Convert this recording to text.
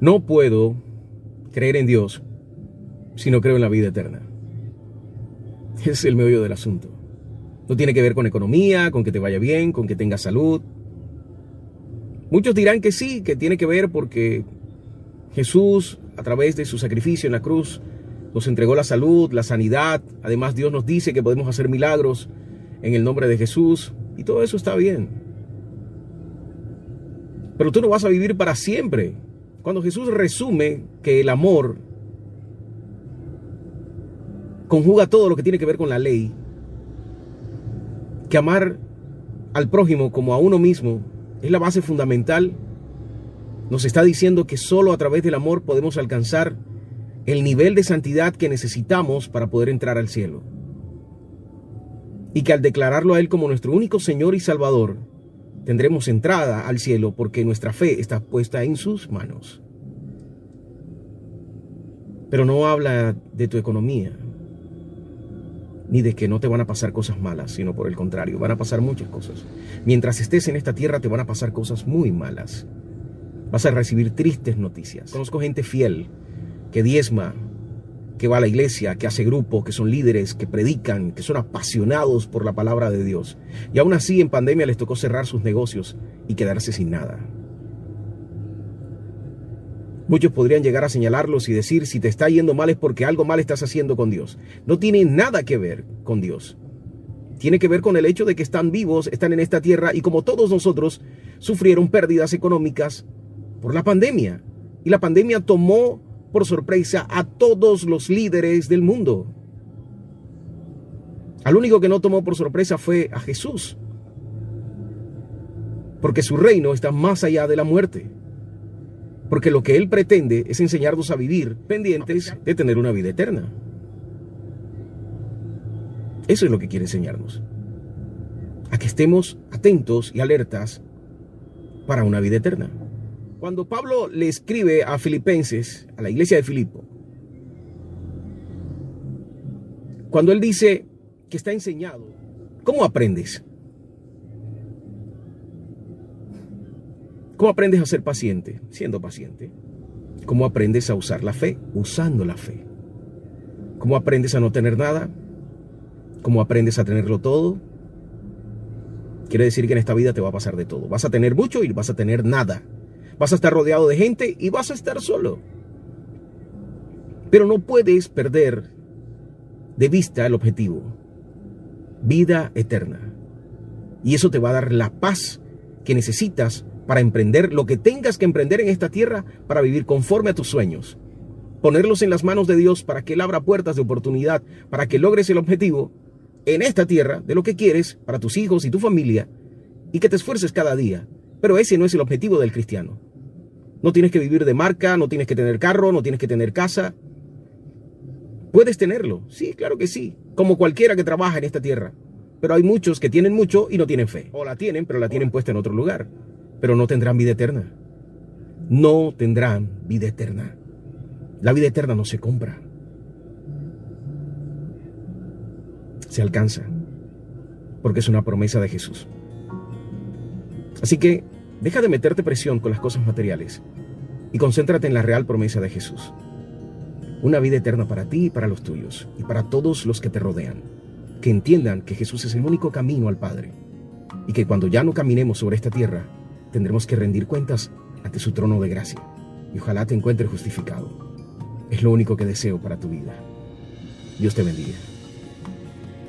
No puedo creer en Dios si no creo en la vida eterna. Es el meollo del asunto. No tiene que ver con economía, con que te vaya bien, con que tengas salud. Muchos dirán que sí, que tiene que ver porque Jesús, a través de su sacrificio en la cruz, nos entregó la salud, la sanidad. Además, Dios nos dice que podemos hacer milagros en el nombre de Jesús. Y todo eso está bien. Pero tú no vas a vivir para siempre. Cuando Jesús resume que el amor conjuga todo lo que tiene que ver con la ley, que amar al prójimo como a uno mismo es la base fundamental, nos está diciendo que solo a través del amor podemos alcanzar el nivel de santidad que necesitamos para poder entrar al cielo. Y que al declararlo a Él como nuestro único Señor y Salvador, tendremos entrada al cielo porque nuestra fe está puesta en sus manos. Pero no habla de tu economía, ni de que no te van a pasar cosas malas, sino por el contrario, van a pasar muchas cosas. Mientras estés en esta tierra te van a pasar cosas muy malas. Vas a recibir tristes noticias. Conozco gente fiel que diezma, que va a la iglesia, que hace grupo, que son líderes, que predican, que son apasionados por la palabra de Dios. Y aún así en pandemia les tocó cerrar sus negocios y quedarse sin nada. Muchos podrían llegar a señalarlos y decir, si te está yendo mal es porque algo mal estás haciendo con Dios. No tiene nada que ver con Dios. Tiene que ver con el hecho de que están vivos, están en esta tierra y como todos nosotros sufrieron pérdidas económicas por la pandemia. Y la pandemia tomó por sorpresa a todos los líderes del mundo. Al único que no tomó por sorpresa fue a Jesús. Porque su reino está más allá de la muerte. Porque lo que Él pretende es enseñarnos a vivir pendientes de tener una vida eterna. Eso es lo que quiere enseñarnos. A que estemos atentos y alertas para una vida eterna. Cuando Pablo le escribe a Filipenses, a la iglesia de Filipo, cuando él dice que está enseñado, ¿cómo aprendes? ¿Cómo aprendes a ser paciente? Siendo paciente. ¿Cómo aprendes a usar la fe? Usando la fe. ¿Cómo aprendes a no tener nada? ¿Cómo aprendes a tenerlo todo? Quiere decir que en esta vida te va a pasar de todo. Vas a tener mucho y vas a tener nada. Vas a estar rodeado de gente y vas a estar solo. Pero no puedes perder de vista el objetivo. Vida eterna. Y eso te va a dar la paz que necesitas para emprender lo que tengas que emprender en esta tierra para vivir conforme a tus sueños. Ponerlos en las manos de Dios para que Él abra puertas de oportunidad, para que logres el objetivo en esta tierra de lo que quieres para tus hijos y tu familia y que te esfuerces cada día. Pero ese no es el objetivo del cristiano. No tienes que vivir de marca, no tienes que tener carro, no tienes que tener casa. Puedes tenerlo, sí, claro que sí, como cualquiera que trabaja en esta tierra. Pero hay muchos que tienen mucho y no tienen fe. O la tienen, pero la tienen puesta en otro lugar pero no tendrán vida eterna. No tendrán vida eterna. La vida eterna no se compra. Se alcanza. Porque es una promesa de Jesús. Así que deja de meterte presión con las cosas materiales y concéntrate en la real promesa de Jesús. Una vida eterna para ti y para los tuyos y para todos los que te rodean. Que entiendan que Jesús es el único camino al Padre y que cuando ya no caminemos sobre esta tierra, tendremos que rendir cuentas ante su trono de gracia. Y ojalá te encuentres justificado. Es lo único que deseo para tu vida. Dios te bendiga.